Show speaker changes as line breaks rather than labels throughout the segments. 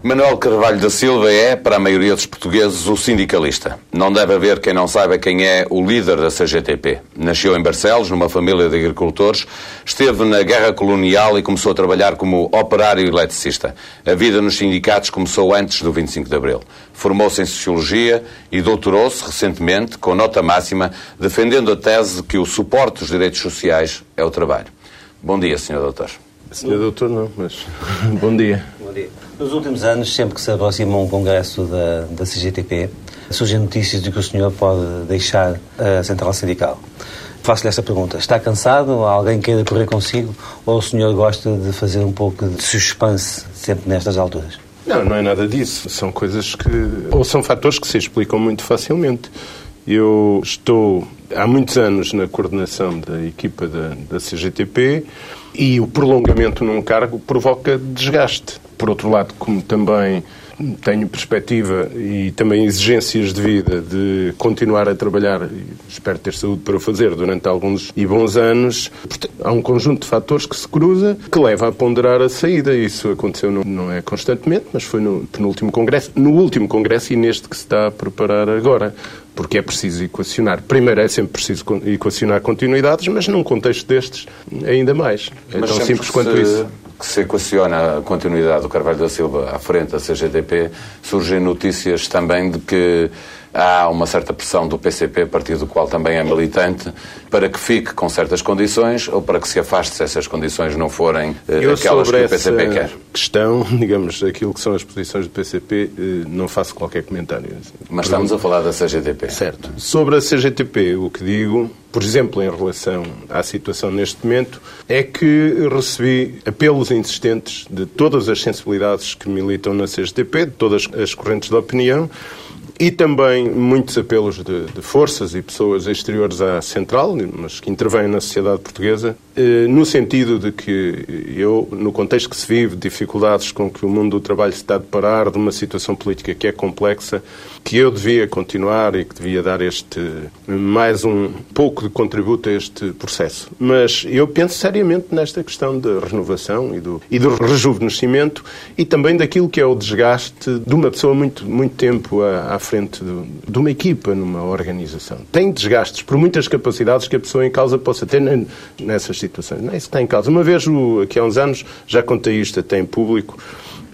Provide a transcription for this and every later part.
Manuel Carvalho da Silva é, para a maioria dos portugueses, o sindicalista. Não deve haver quem não saiba quem é o líder da CGTP. Nasceu em Barcelos, numa família de agricultores, esteve na guerra colonial e começou a trabalhar como operário eletricista. A vida nos sindicatos começou antes do 25 de Abril. Formou-se em Sociologia e doutorou-se recentemente, com nota máxima, defendendo a tese que o suporte dos direitos sociais é o trabalho. Bom dia, Sr. Doutor.
Senhor Doutor, não, mas bom dia.
Nos últimos anos, sempre que se aproxima um congresso da, da CGTP, surgem notícias de que o senhor pode deixar a central sindical. Faço-lhe esta pergunta. Está cansado? Alguém queira correr consigo? Ou o senhor gosta de fazer um pouco de suspense sempre nestas alturas?
Não, não é nada disso. São coisas que. ou são fatores que se explicam muito facilmente. Eu estou há muitos anos na coordenação da equipa da, da CGTP e o prolongamento num cargo provoca desgaste. Por outro lado, como também tenho perspectiva e também exigências de vida de continuar a trabalhar e espero ter saúde para o fazer durante alguns e bons anos. Há um conjunto de fatores que se cruza que leva a ponderar a saída. Isso aconteceu, no, não é constantemente, mas foi no penúltimo congresso, no último congresso e neste que se está a preparar agora porque é preciso equacionar. Primeiro é sempre preciso equacionar continuidades, mas num contexto destes ainda mais. É
mas
tão simples quanto
se,
isso.
Que se equaciona a continuidade do Carvalho da Silva à frente da CGTP, surgem notícias também de que há uma certa pressão do PCP, partido do qual também é militante, para que fique com certas condições ou para que se afaste se essas condições não forem eh,
Eu
aquelas que o PCP
essa
quer.
questão, digamos, aquilo que são as posições do PCP, eh, não faço qualquer comentário.
Mas estamos a falar da CGTP.
Certo. Sobre a CGTP, o que digo, por exemplo, em relação à situação neste momento, é que recebi apelos insistentes de todas as sensibilidades que militam na CGTP, de todas as correntes de opinião, e também muitos apelos de, de, forças e pessoas exteriores à central, mas que intervêm na sociedade portuguesa, eh, no sentido de que eu, no contexto que se vive, dificuldades com que o mundo do trabalho se está a deparar, de uma situação política que é complexa, que eu devia continuar e que devia dar este mais um pouco de contributo a este processo. Mas eu penso seriamente nesta questão da renovação e do, e do rejuvenescimento e também daquilo que é o desgaste de uma pessoa muito, muito tempo à, à frente de, de, uma equipa, numa organização. Tem desgastes por muitas capacidades que a pessoa em causa possa ter nessas situações. Não é isso que está em causa. Uma vez, aqui há uns anos, já contei isto até em público,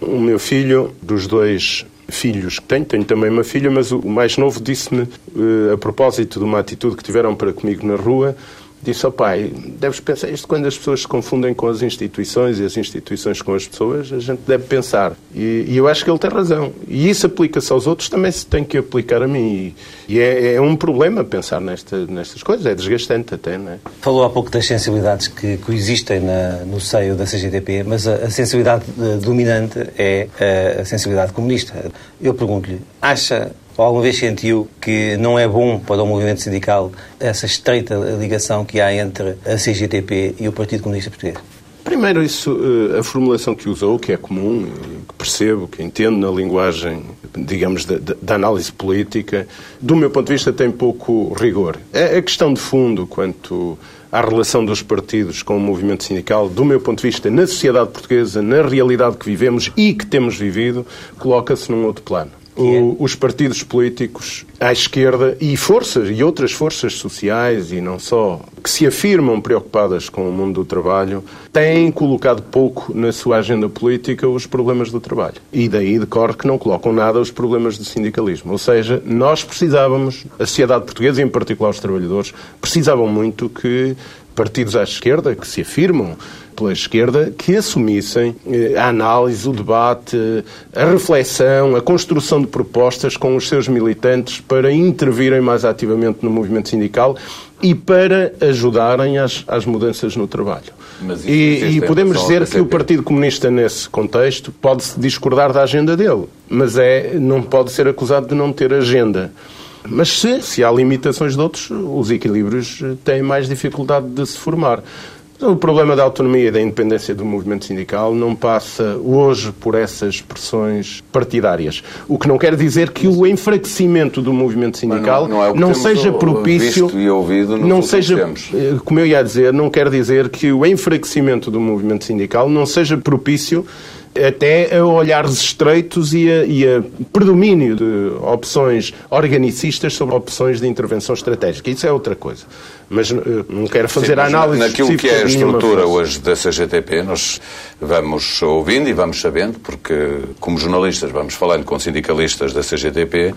o meu filho, dos dois filhos que tenho, tenho também uma filha, mas o mais novo disse-me, eh, a propósito de uma atitude que tiveram para comigo na rua, disse ao pai, deves pensar isto quando as pessoas se confundem com as instituições e as instituições com as pessoas, a gente deve pensar. E, e eu acho que ele tem razão. E isso aplica-se aos outros, também se tem que aplicar a mim. E, e é, é, um problema pensar nesta, nestas coisas, é desgastante até, não é?
Falou há pouco das sensibilidades que coexistem na, no seio da CGTP, mas a, a sensibilidade eh, dominante é a, a sensibilidade comunista. Eu pergunto-lhe, acha alguma vez sentiu que não é bom para o movimento sindical essa estreita ligação que há entre a CGTP e o Partido Comunista Português?
Primeiro, isso, eh, a formulação que usou, que é comum, que percebo, que entendo na linguagem, digamos, da, análise política, do meu ponto de vista tem pouco rigor. A questão de fundo quanto à relação dos partidos com o movimento sindical, do meu ponto de vista, na sociedade portuguesa, na realidade que vivemos e que temos vivido, coloca-se num outro plano. O, os partidos políticos à esquerda e forças e outras forças sociais e não só que se afirmam preocupadas com o mundo do trabalho têm colocado pouco na sua agenda política os problemas do trabalho e daí decorre que não colocam nada os problemas do sindicalismo. Ou seja, nós precisávamos, a sociedade portuguesa e em particular os trabalhadores precisavam muito que partidos à esquerda que se afirmam pela esquerda que assumissem eh, a análise, o debate, a reflexão, a construção de propostas com os seus militantes para intervirem mais ativamente no movimento sindical e para ajudarem às, às mudanças no trabalho. E, e, podemos dizer que o Partido Comunista, nesse contexto, pode-se discordar da agenda dele, mas é, não pode ser acusado de não ter agenda. Mas se, se há limitações de outros, os equilíbrios têm mais dificuldade de se formar. O problema da autonomia e da independência do movimento sindical não passa hoje por essas pressões partidárias. O que não quer dizer que o enfraquecimento do movimento sindical não, não, é não seja propício. não seja, tempos. Eh, como eu ia dizer, não quer dizer que o enfraquecimento do movimento sindical não seja propício até a olhares estreitos e a, e a, predomínio de opções organicistas sobre opções de intervenção estratégica. Isso é outra coisa. Mas uh, não quero fazer Sim, a análise
Naquilo que é a estrutura hoje da CGTP, nós vamos ouvindo e vamos sabendo, porque como jornalistas vamos falando com sindicalistas da CGTP,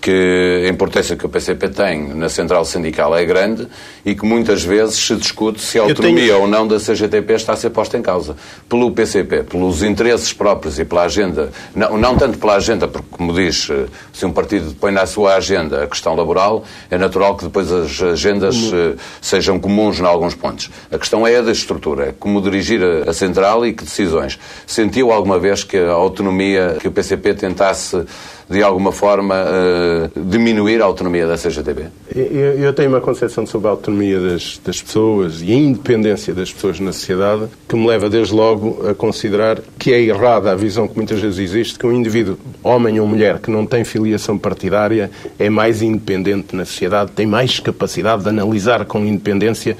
que a importância que o PCP tem na central sindical é grande e que muitas vezes se discute se a autonomia tenho... ou não da CGTP está a ser posta em causa. Pelo PCP, pelos interesses próprios e pela agenda, não, não tanto pela agenda, porque, como diz, eh, se um partido põe na sua agenda a questão laboral, é natural que depois as agendas. Eh, sejam comuns em alguns pontos. A questão é a da estrutura, é como dirigir a, a central e que decisões. Sentiu alguma vez que a autonomia, que o PCP tentasse de alguma forma, uh, diminuir a autonomia da CGTB?
Eu, eu, tenho uma concepção sobre a autonomia das, das pessoas e a independência das pessoas na sociedade que me leva, desde logo, a considerar que é errada a visão que muitas vezes existe que um indivíduo, homem ou mulher, que não tem filiação partidária é mais independente na sociedade, tem mais capacidade de analisar com independência.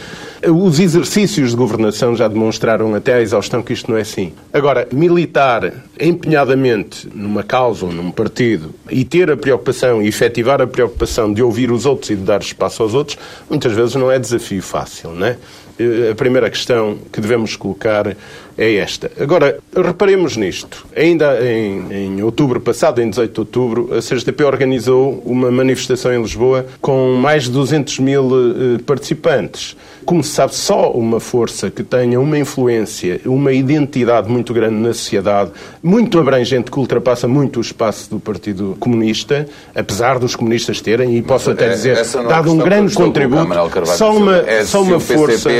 Os exercícios de governação já demonstraram até à exaustão que isto não é assim. Agora, militar empenhadamente numa causa ou num partido e ter a preocupação e efetivar a preocupação de ouvir os outros e de dar espaço aos outros, muitas vezes não é desafio fácil, não é? A primeira questão que devemos colocar é esta. Agora, reparemos nisto. Ainda em, em, outubro passado, em 18 de outubro, a CGTP organizou uma manifestação em Lisboa com mais de 200 mil uh, participantes. Como se sabe, só uma força que tenha uma influência, uma identidade muito grande na sociedade, muito abrangente, que ultrapassa muito o espaço do Partido Comunista, apesar dos comunistas terem, e posso até é, dizer, dado um grande contributo, só uma,
é
só uma força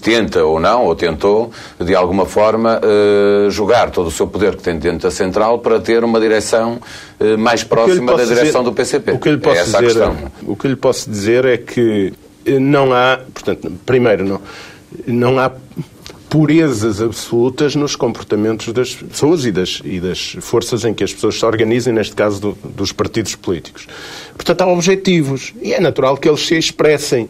tenta ou não, ou tentou, de alguma forma, uh, jogar todo o seu poder que tem dentro da central para ter uma direção uh, mais próxima da direção
dizer,
do PCP.
O que, lhe posso é dizer, o que lhe posso dizer é que eh, não há, portanto, primeiro, não, não há purezas absolutas nos comportamentos das pessoas e das, e das forças em que as pessoas se organizem, neste caso do, dos partidos políticos. Portanto, há objetivos e é natural que eles se expressem.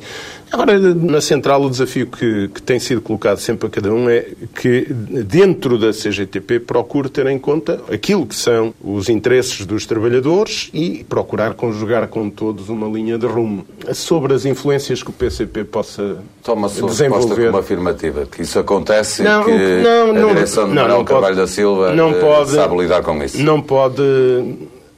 Agora, na central, o desafio que, que, tem sido colocado sempre a cada um é que, dentro da CGTP, procure ter em conta aquilo que são os interesses dos trabalhadores e procurar conjugar com todos uma linha de rumo. Sobre as influências que o PCP possa
Toma sua desenvolver... como afirmativa, que isso acontece não, e que não, não, a direção de não, Manuel Carvalho pode, da Silva não eh, pode, sabe lidar com isso.
Não pode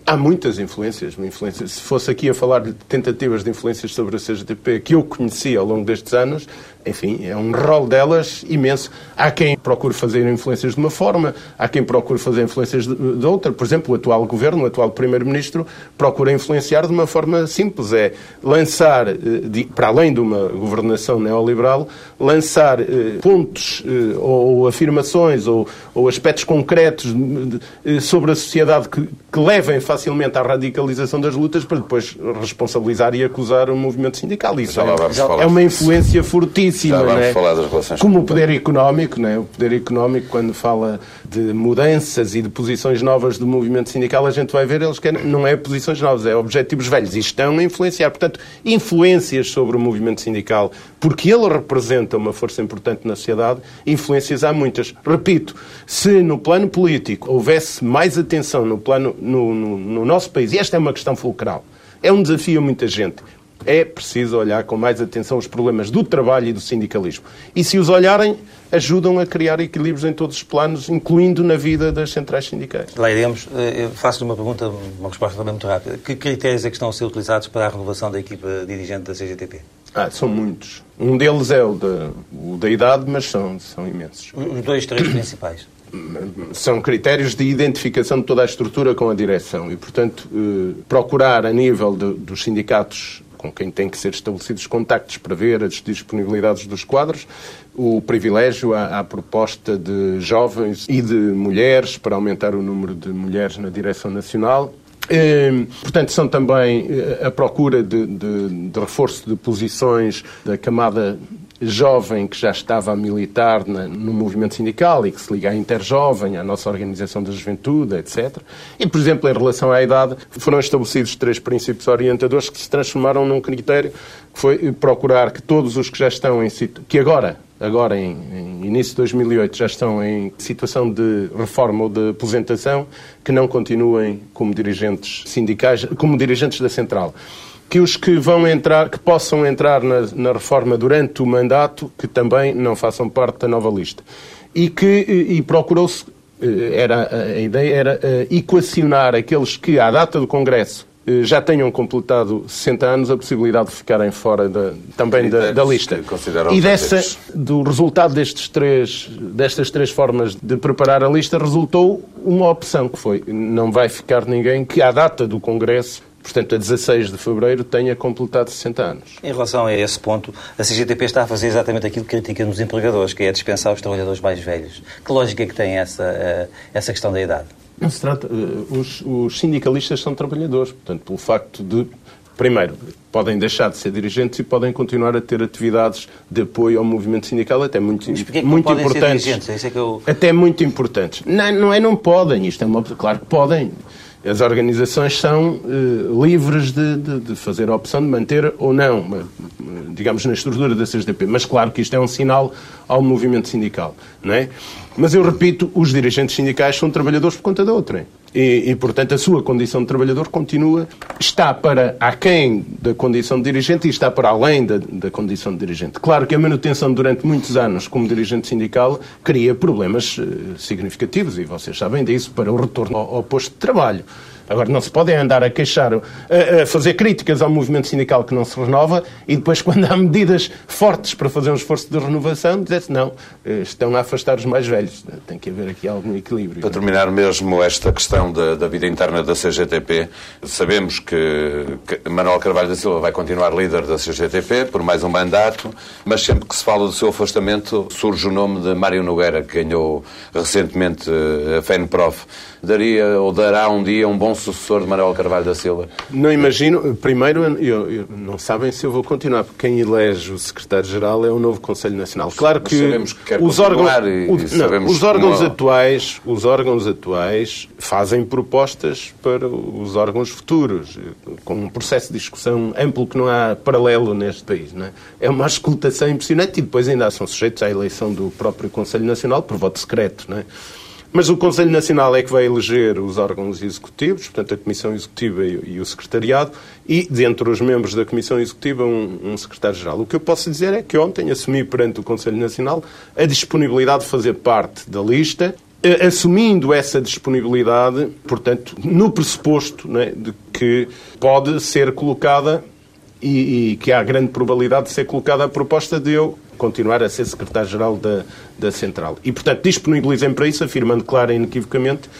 Há muitas influências, influências. Se fosse aqui a falar de tentativas de influências sobre a CGTP que eu conheci ao longo destes anos, enfim, é um rol delas imenso. Há quem procure fazer influências de uma forma, há quem procure fazer influências de, de outra. Por exemplo, o atual governo, o atual primeiro-ministro, procura influenciar de uma forma simples. É lançar, eh, de, para além de uma governação neoliberal, lançar eh, pontos eh, ou, ou, afirmações ou, ou, aspectos concretos eh, sobre a sociedade que, que levem facilmente à radicalização das lutas para depois responsabilizar e acusar o movimento sindical. Isso é, é uma influência fortíssima
né?
Como o poder económico, né? o poder económico, quando fala de mudanças e de posições novas do movimento sindical, a gente vai ver, eles querem, não é posições novas, é objetivos velhos e estão a influenciar. Portanto, influências sobre o movimento sindical, porque ele representa uma força importante na sociedade, influências há muitas. Repito, se no plano político houvesse mais atenção no plano no, no, no nosso país, e esta é uma questão fulcral, é um desafio a muita gente é preciso olhar com mais atenção os problemas do trabalho e do sindicalismo. E se os olharem, ajudam a criar equilíbrios em todos os planos, incluindo na vida das centrais sindicais.
Lá iremos. Eh, faço-lhe uma pergunta, uma resposta também muito rápida. Que critérios é que estão a ser utilizados para a renovação da equipa dirigente da CGTP?
Ah, são muitos. Um deles é o da, o da idade, mas são, são imensos.
Os dois, três principais.
São critérios de identificação de toda a estrutura com a direção e, portanto, eh, procurar a nível de, dos sindicatos com quem tem que ser estabelecidos contactos para ver as disponibilidades dos quadros, o privilégio à, à, proposta de jovens e de mulheres para aumentar o número de mulheres na direção nacional. Eh, portanto, são também eh, a procura de, de, de reforço de posições da camada jovem que já estava a militar no movimento sindical e que se liga à Interjovem, à nossa organização da juventude, etc. E, por exemplo, em relação à idade, foram estabelecidos três princípios orientadores que se transformaram num critério que foi procurar que todos os que já estão em que agora agora em, em, início de 2008 já estão em situação de reforma ou de aposentação, que não continuem como dirigentes sindicais, como dirigentes da central que os que vão entrar, que possam entrar na, na reforma durante o mandato, que também não façam parte da nova lista. E que e procurou-se, eh, era, a ideia era eh, equacionar aqueles que, à data do Congresso, eh, já tenham completado 60 anos a possibilidade de ficarem fora da, também da, da, lista. E dessa, do resultado destes três, destas três formas de preparar a lista resultou uma opção que foi não vai ficar ninguém que à data do Congresso portanto, a 16 de fevereiro, tenha completado 60 anos.
Em relação a esse ponto, a CGTP está a fazer exatamente aquilo que critica nos empregadores, que é dispensar os trabalhadores mais velhos. Que lógica é que tem essa, eh, essa questão da idade?
Não se trata. Eh, os, os sindicalistas são trabalhadores, portanto, pelo facto de primeiro, podem deixar de ser dirigentes e podem continuar a ter atividades de apoio ao movimento sindical até muito,
Mas que
muito importantes.
É eu...
Até muito importantes. Não, não é não podem, isto é uma, claro que podem. As organizações são uh, livres de, de, de, fazer a opção de manter ou não, digamos, na estrutura da CSDP. Mas claro que isto é um sinal ao movimento sindical, não é? Mas eu repito, os dirigentes sindicais são trabalhadores por conta da outra. E, e, portanto, a sua condição de trabalhador continua, está para aquém da condição de dirigente e está para além da, da condição de dirigente. Claro que a manutenção durante muitos anos como dirigente sindical cria problemas uh, significativos, e vocês sabem disso, para o retorno ao, ao posto de trabalho. Agora, não se podem andar a queixar, a, a, fazer críticas ao movimento sindical que não se renova e depois, quando há medidas fortes para fazer um esforço de renovação, dizer-se não, eh, estão a afastar os mais velhos. Tem que haver aqui algum equilíbrio.
Para terminar mesmo esta questão da, da vida interna da CGTP, sabemos que, que Manuel Carvalho da Silva vai continuar líder da CGTP por mais um mandato, mas sempre que se fala do seu afastamento surge o nome de Mário Nogueira, que ganhou recentemente eh, a FENPROF. Daria ou dará um dia um bom sucessor de Manuel Carvalho da Silva?
Não imagino. Primeiro, eu, eu, não sabem se eu vou continuar, porque quem elege o secretário-geral é o novo Conselho Nacional. Claro que,
que os órgãos,
o, não, os órgãos atuais, os órgãos atuais fazem propostas para os órgãos futuros, com um processo de discussão amplo que não há paralelo neste país. Não é? é uma escutação impressionante e depois ainda são sujeitos à eleição do próprio Conselho Nacional por voto secreto. Não é? Mas o Conselho Nacional é que vai eleger os órgãos executivos, portanto, a Comissão Executiva e, o Secretariado, e, dentre os membros da Comissão Executiva, um, um Secretário-Geral. O que eu posso dizer é que ontem assumi perante o Conselho Nacional a disponibilidade de fazer parte da lista, eh, assumindo essa disponibilidade, portanto, no pressuposto né, de que pode ser colocada e, e, que há grande probabilidade de ser colocada a proposta de eu continuar a ser secretário-geral da, da Central. E, portanto, disponibilizem para isso, afirmando clara e inequivocamente